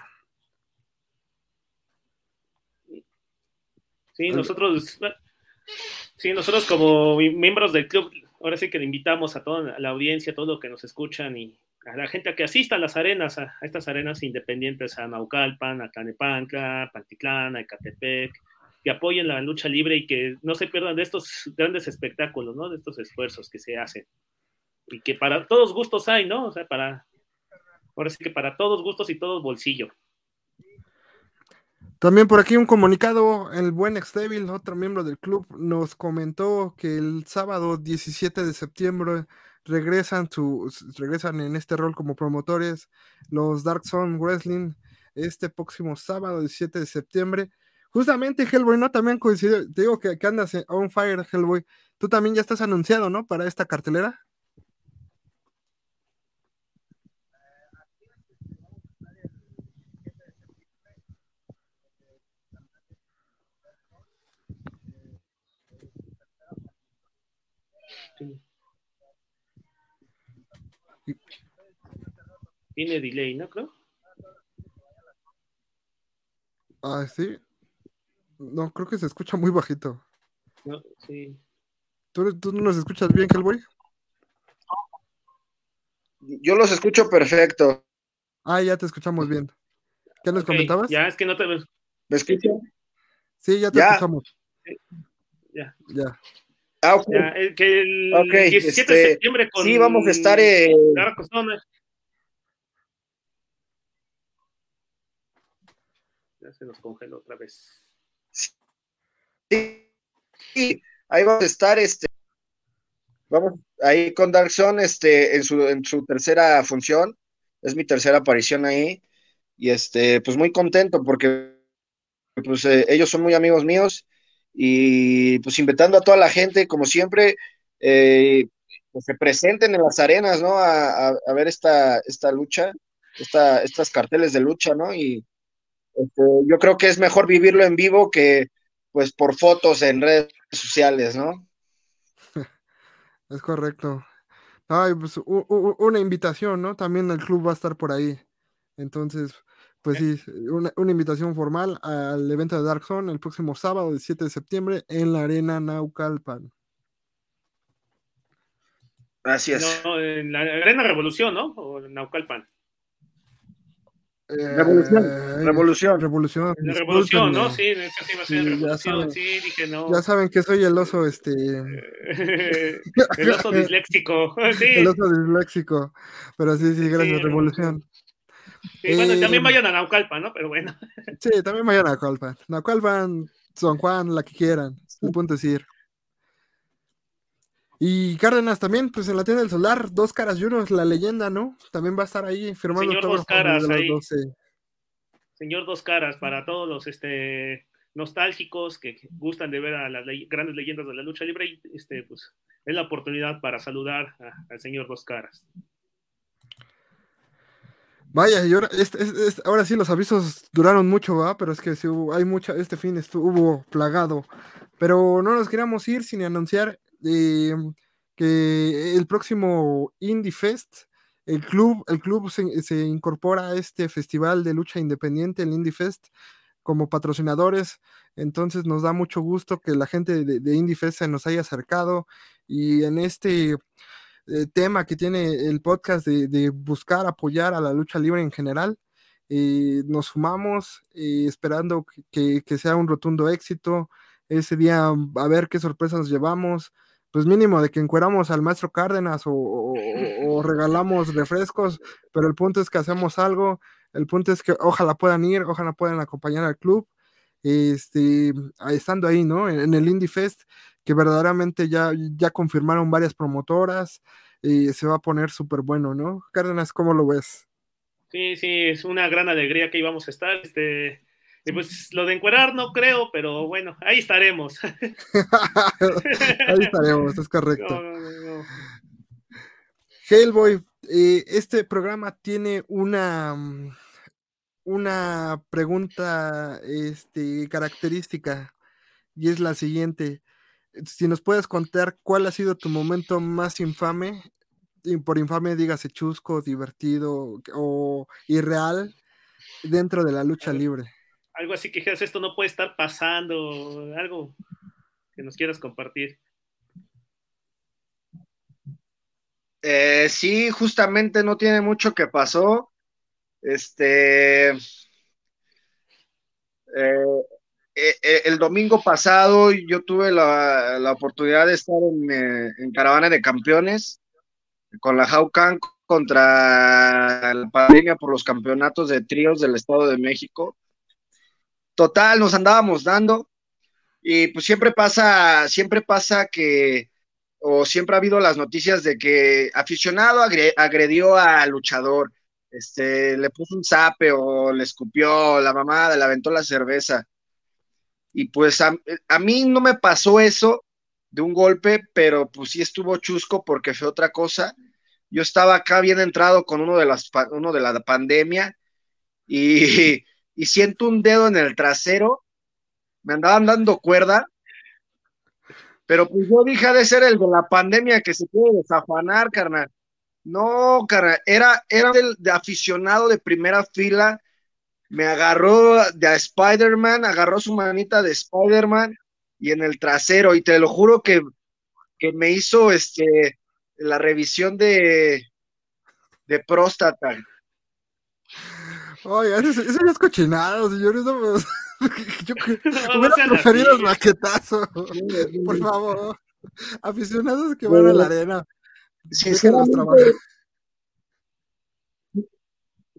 Sí, nosotros, sí, nosotros como miembros del club, ahora sí que le invitamos a toda la audiencia, a todo lo que nos escuchan y a la gente a que asista a las arenas, a, estas arenas independientes, a Naucalpan, a Tlanepancla, Pantitlán, a Ecatepec, que apoyen la lucha libre y que no se pierdan de estos grandes espectáculos, ¿no? De estos esfuerzos que se hacen. Y que para todos gustos hay, ¿no? O sea, para, ahora sí que para todos gustos y todos bolsillo. También por aquí un comunicado, el buen Exdevil, otro miembro del club, nos comentó que el sábado 17 de septiembre regresan, su, regresan en este rol como promotores los Dark Zone Wrestling este próximo sábado 17 de septiembre. Justamente Hellboy, ¿no? También coincidió, te digo que, que andas on fire, Hellboy. Tú también ya estás anunciado, ¿no? Para esta cartelera. Tiene delay, ¿no? Creo. Ah, sí. No, creo que se escucha muy bajito. No, sí. ¿Tú, ¿Tú, no nos escuchas bien, Hellboy? Yo los escucho perfecto. Ah, ya te escuchamos bien. ¿Qué nos okay, comentabas? Ya, es que no te ves. ¿Me escuchan? Sí, ya te Ya. escuchamos. Ya. Ya. Ah, ok. ya eh, que el Ok, 17 de este, septiembre con. Sí, vamos a estar eh. Ya se nos congeló otra vez. Sí, ahí vamos a estar, este, vamos ahí con Dark Zone, este, en su, en su tercera función, es mi tercera aparición ahí, y este, pues muy contento porque, pues, eh, ellos son muy amigos míos, y pues invitando a toda la gente, como siempre, eh, pues se presenten en las arenas, ¿no? A, a, a ver esta, esta lucha, esta, estas carteles de lucha, ¿no? Y este, yo creo que es mejor vivirlo en vivo que pues por fotos en redes sociales, ¿no? *laughs* Es correcto. Ay, pues u- u- una invitación, ¿no? También el club va a estar por ahí. Entonces, pues sí, una, una invitación formal al evento de Dark Zone el próximo sábado, el 7 de septiembre, en la Arena Naucalpan. No, en la Arena Revolución, ¿no? O en Naucalpan. Revolución, Eh, revolución. Revolución. La Revolución, ¿no? Sí, en esta sí va a ser Sí, ya Revolución. saben. Sí, dije no. Ya saben que soy el oso, este, *laughs* el oso disléxico. *laughs* Sí, el oso disléxico. Pero sí, sí, gracias, Sí, Revolución. sí, bueno, Eh, también vayan a Naucalpan, ¿no? Pero bueno. Sí, también vayan a Naucalpan. Naucalpan, San Juan, la que quieran. El punto es ir. Y Cárdenas también, pues en la tienda del solar, dos caras y uno, la leyenda, ¿no? También va a estar ahí firmando Señor autógrafos Dos Caras ahí. 12. Señor Dos Caras, para todos los este, nostálgicos que gustan de ver a las grandes leyendas de la lucha libre, este, pues, es la oportunidad para saludar al señor Dos Caras. Vaya, y ahora, este- este- este- ahora sí los avisos duraron mucho, ¿va? Pero es que sí hubo, hay mucha, este fin estuvo plagado. Pero no nos queríamos ir sin anunciar eh, que el próximo Indie Fest, el club, el club se, se incorpora a este festival de lucha independiente, el Indie Fest, como patrocinadores. Entonces nos da mucho gusto que la gente de, de Indie Fest se nos haya acercado y en este eh, tema que tiene el podcast de, buscar apoyar a la lucha libre en general. eh, nos sumamos eh, esperando que, que sea un rotundo éxito. Ese día a ver qué sorpresas nos llevamos. Pues mínimo de que encueramos al maestro Cárdenas o, regalamos refrescos, pero el punto es que hacemos algo, el punto es que ojalá puedan ir, ojalá puedan acompañar al club, este, estando ahí, ¿no? En, en el Indie Fest, que verdaderamente ya, ya confirmaron varias promotoras y se va a poner súper bueno, ¿no? Cárdenas, ¿cómo lo ves? Sí, sí, es una gran alegría que íbamos a estar. Este, y pues lo de encuerar no creo, pero bueno, ahí estaremos. *laughs* ahí estaremos, es correcto. No, no. Hellboy, eh, este programa tiene una, una pregunta este, característica y es la siguiente. Si nos puedes contar cuál ha sido tu momento más infame, y por infame dígase chusco, divertido o irreal dentro de la lucha libre. Algo así que esto no puede estar pasando, algo que nos quieras compartir. Eh, sí, justamente no tiene mucho que pasó. Este. eh, eh, el domingo pasado yo tuve la, oportunidad de estar en, Caravana de Campeones con la Haucan contra la pandemia por los campeonatos de tríos del Estado de México. Total, nos andábamos dando. Y pues siempre pasa, siempre pasa que, o siempre ha habido las noticias de que aficionado agredió al luchador, este, le puso un zape o le escupió la mamada, le aventó la cerveza. Y pues a, mí no me pasó eso de un golpe, pero pues sí estuvo chusco porque fue otra cosa. Yo estaba acá bien entrado con uno de, las, uno de la pandemia y, y siento un dedo en el trasero, me andaban dando cuerda, pero pues yo dije de ser el de la pandemia que se puede desafanar, carnal. No, carnal, era, era el de aficionado de primera fila me agarró de Spider-Man, agarró su manita de Spider-Man y en el trasero, y te lo juro que, me hizo este la revisión de, de próstata. Oye, eso, eso ya es cochinado, señores. *laughs* yo hubiera preferido el maquetazo. Por favor. Aficionados que van a la arena. Sí, es que los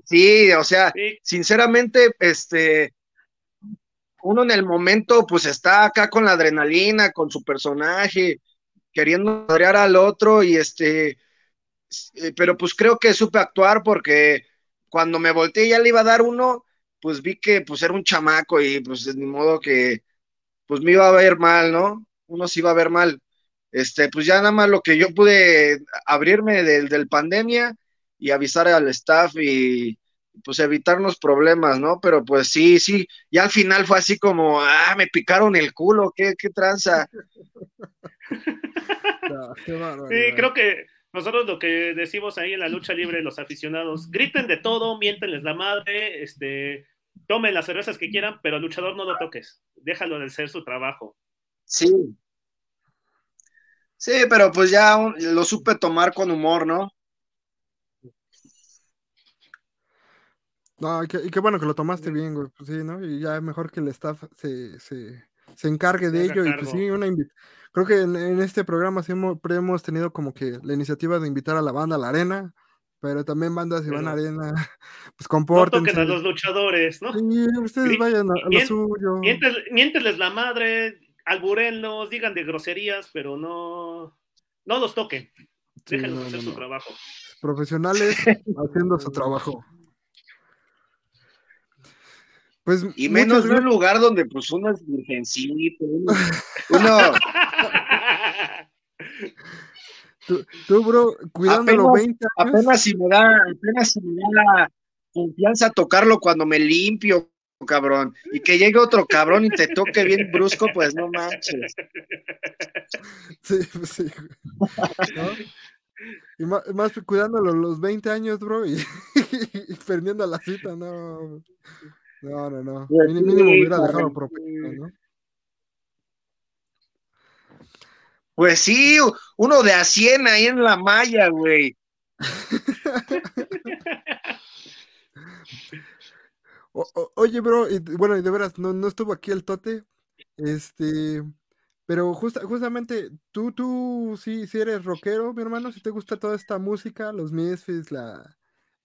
Sí, o sea, sinceramente, este, uno en el momento, pues está acá con la adrenalina, con su personaje, queriendo madrear al otro, y este, eh, pero pues creo que supe actuar porque cuando me volteé ya le iba a dar uno, pues vi que pues era un chamaco y pues de ni modo que pues me iba a ver mal, ¿no? Uno se iba a ver mal. Este, pues ya nada más lo que yo pude abrirme del, del pandemia, y avisar al staff y pues evitarnos problemas, ¿no? Pero pues sí, sí, y al final fue así como, ah, me picaron el culo, qué, qué tranza. *laughs* sí, creo que nosotros lo que decimos ahí en la lucha libre, los aficionados, griten de todo, miéntenles la madre, este, tomen las cervezas que quieran, pero al luchador no lo toques, déjalo de ser su trabajo. Sí. Sí, pero pues ya lo supe tomar con humor, ¿no? No, y qué, bueno que lo tomaste bien, güey. Pues sí, ¿no? Y ya mejor que el staff se, se, se encargue de ello. Y pues sí, una creo que en, este programa siempre hemos tenido como que la iniciativa de invitar a la banda a la arena, pero también bandas si van a arena, *laughs* pues comporten. No toquen a los luchadores, ¿no? Sí, ustedes vayan a, lo suyo. Miéntenles la madre, alburenlos, digan de groserías, pero no, no los toquen. Déjenlos hacer su trabajo. Profesionales *laughs* haciendo su trabajo. Pues, y menos en un lugar donde pues *laughs* uno es virgencito, uno... tú, bro, cuidándolo apenas, 20 Apenas si me da, apenas si me da la confianza tocarlo cuando me limpio, cabrón. Y que llegue otro cabrón y te toque bien brusco, pues no manches. Sí, pues sí. Y más, más, cuidándolo los 20 años, bro, y, *laughs* y perdiendo la cita, no. No, no, no. Pues mínimo, hubiera dejado ¿no? Pues sí, uno de a 100 ahí en la malla, güey. *laughs* oye, bro, y, bueno, y de veras, no, no estuvo aquí el tote. Este, pero justamente, tú, tú sí, sí eres rockero, mi hermano, si te gusta toda esta música, los Misfits, la,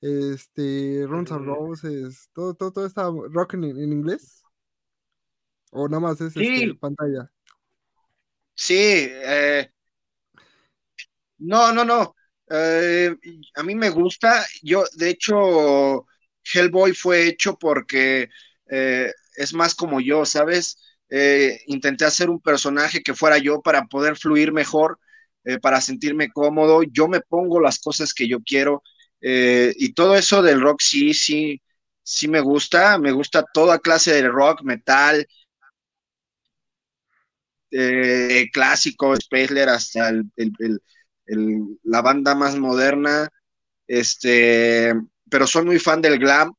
este, Runs and Roses, todo, todo, todo está rock en, inglés. ¿O nada más es este, pantalla? Sí, eh, no, no, no. Eh, a mí me gusta. Yo, de hecho, Hellboy fue hecho porque eh, es más como yo, ¿sabes? intenté hacer un personaje que fuera yo para poder fluir mejor, para sentirme cómodo. Yo me pongo las cosas que yo quiero. Eh, y todo eso del rock sí, sí, sí me gusta, me gusta toda clase de rock, metal, eh, clásico, Spessler, hasta la banda más moderna, este, pero soy muy fan del glam,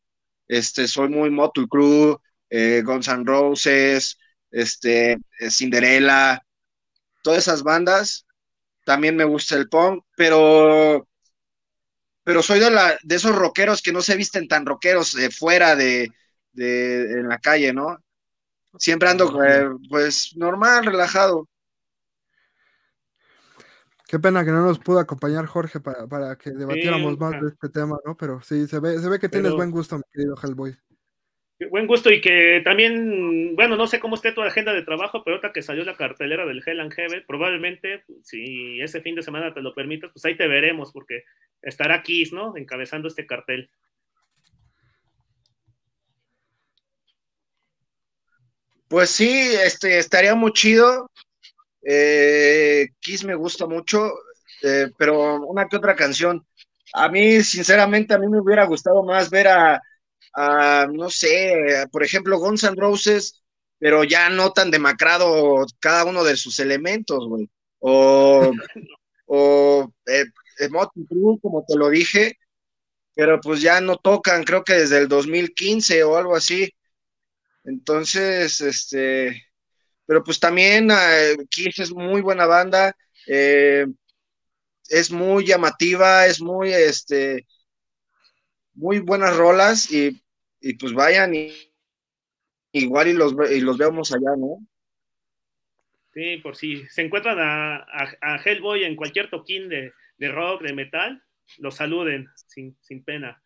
este, soy muy Motul Crew, eh, Guns N' Roses, este, Cinderella, todas esas bandas, también me gusta el punk, pero pero soy de, la, de esos rockeros que no se visten tan rockeros de fuera de, de en la calle, ¿no? siempre ando eh, pues normal, relajado. Qué pena que no nos pudo acompañar Jorge para, que debatiéramos más de este tema, ¿no? Pero sí, se ve, se ve que tienes buen gusto, mi querido Hellboy. Buen gusto y que también, bueno, no sé cómo esté tu agenda de trabajo, pero ahorita que salió la cartelera del Hell and Heaven, probablemente, si ese fin de semana te lo permites, pues ahí te veremos, porque estará Kiss, ¿no? Encabezando este cartel. Pues sí, este, estaría muy chido. Eh, Kiss me gusta mucho, eh, pero una que otra canción. A mí, sinceramente, a mí me hubiera gustado más ver a no sé, por ejemplo, Guns N' Roses, pero ya no tan demacrado cada uno de sus elementos, güey. O, *laughs* o eh, como te lo dije, pero pues ya no tocan, creo que desde el 2015 o algo así. Entonces, este, pero pues también eh, Kiss es muy buena banda, eh, es muy llamativa, es muy, este, muy buenas rolas y y pues vayan y igual y los, y los veamos allá, ¿no? Sí, por si se encuentran a, a, Hellboy en cualquier toquín de, rock, de metal, los saluden sin, pena.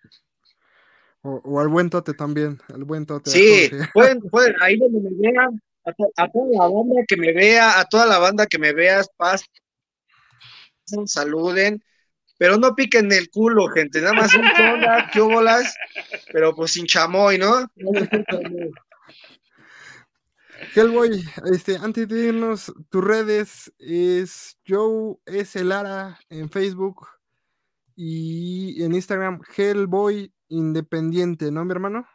O, al buen tote también, al buen tote. Sí, *laughs* pueden, pueden, ahí donde me vean, a, toda la banda que me vea, a toda la banda que me veas, pasen, saluden pero no piquen el culo, gente, nada más un onda, *laughs* qué bolas, pero pues sin chamoy, ¿no? Hellboy, este, antes de irnos, tus redes es Joe S. Lara en Facebook y en Instagram Hellboy Independiente, ¿no, mi hermano?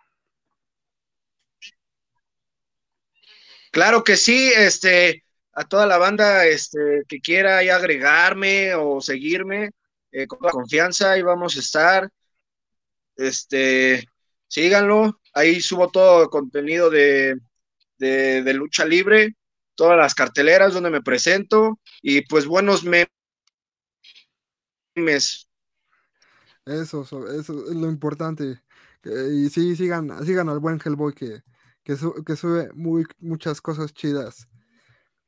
Claro que sí, este, a toda la banda este, que quiera agregarme o seguirme, eh, con confianza, ahí vamos a estar. Este, síganlo, ahí subo todo el contenido de, lucha libre, todas las carteleras donde me presento y pues buenos memes. Eso, eso es lo importante. Y sí, sigan, sigan al buen Hellboy que, que, sube muy, muchas cosas chidas.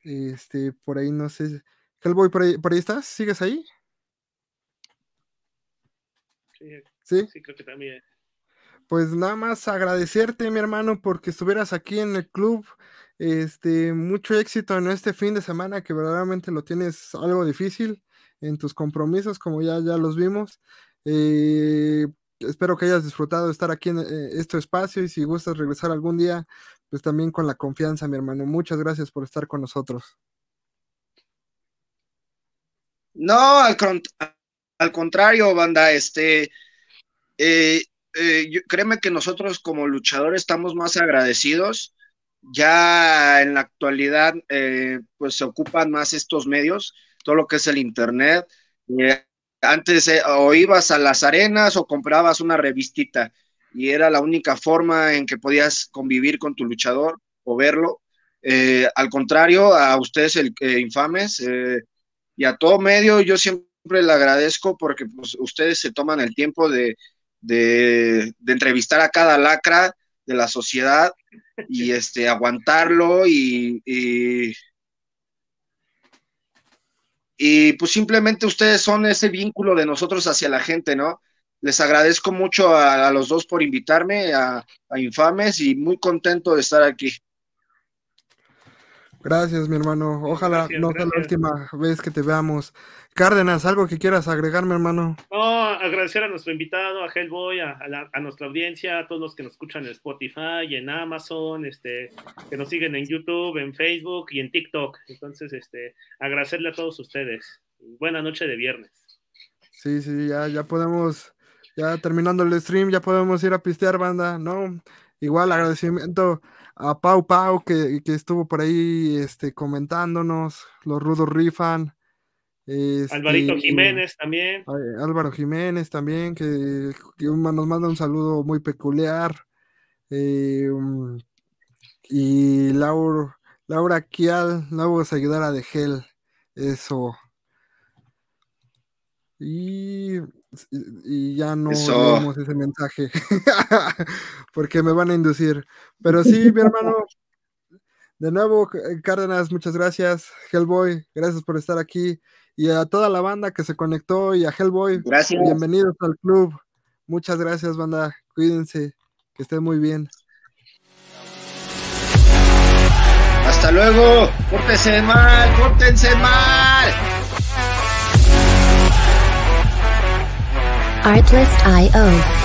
Este, por ahí no sé. Hellboy, ¿por ahí, ¿por ahí estás? ¿Sigues ahí? Sí, sí, creo que también. Pues nada más agradecerte, mi hermano, porque estuvieras aquí en el club. Este, mucho éxito en este fin de semana, que verdaderamente lo tienes algo difícil en tus compromisos, como ya, ya los vimos. Eh, espero que hayas disfrutado de estar aquí en eh, este espacio y si gustas regresar algún día, pues también con la confianza, mi hermano. Muchas gracias por estar con nosotros. No, al, al contrario, banda, este, eh, eh, créeme que nosotros como luchadores estamos más agradecidos. Ya en la actualidad, eh, pues se ocupan más estos medios, todo lo que es el Internet. antes o ibas a las arenas o comprabas una revistita y era la única forma en que podías convivir con tu luchador o verlo. al contrario, a ustedes, el, infames, y a todo medio, yo siempre le agradezco porque pues, ustedes se toman el tiempo de, entrevistar a cada lacra de la sociedad y *laughs* este aguantarlo y, y, pues simplemente ustedes son ese vínculo de nosotros hacia la gente, ¿no? Les agradezco mucho a, los dos por invitarme a, a Infames y muy contento de estar aquí. Gracias, mi hermano. Ojalá no sea la última vez que te veamos. Cárdenas, ¿algo que quieras agregar, mi hermano? No, agradecer a nuestro invitado, a Hellboy, a, a, nuestra audiencia, a todos los que nos escuchan en Spotify, en Amazon, este, que nos siguen en YouTube, en Facebook y en TikTok. Entonces, este, agradecerle a todos ustedes. Buena noche de viernes. Sí, sí, ya, ya podemos, ya terminando el stream, ya podemos ir a pistear, banda, ¿no? Igual agradecimiento a Pau Pau que, estuvo por ahí este, comentándonos, los rudos rifan. Este, Alvarito Jiménez también. Álvaro Jiménez también, que, nos manda un saludo muy peculiar. Eh, um, y Laura, Laura Kial, nuevo seguidora de Gel. Eso. Y, y ya no leemos ese mensaje *laughs* porque me van a inducir. Pero sí, mi hermano, De nuevo, Cárdenas, muchas gracias. Hellboy, gracias por estar aquí. Y a toda la banda que se conectó y a Hellboy, gracias. bienvenidos al club. Muchas gracias, banda. Cuídense, que estén muy bien. Hasta luego. Córtense mal, córtense mal. Artlist.io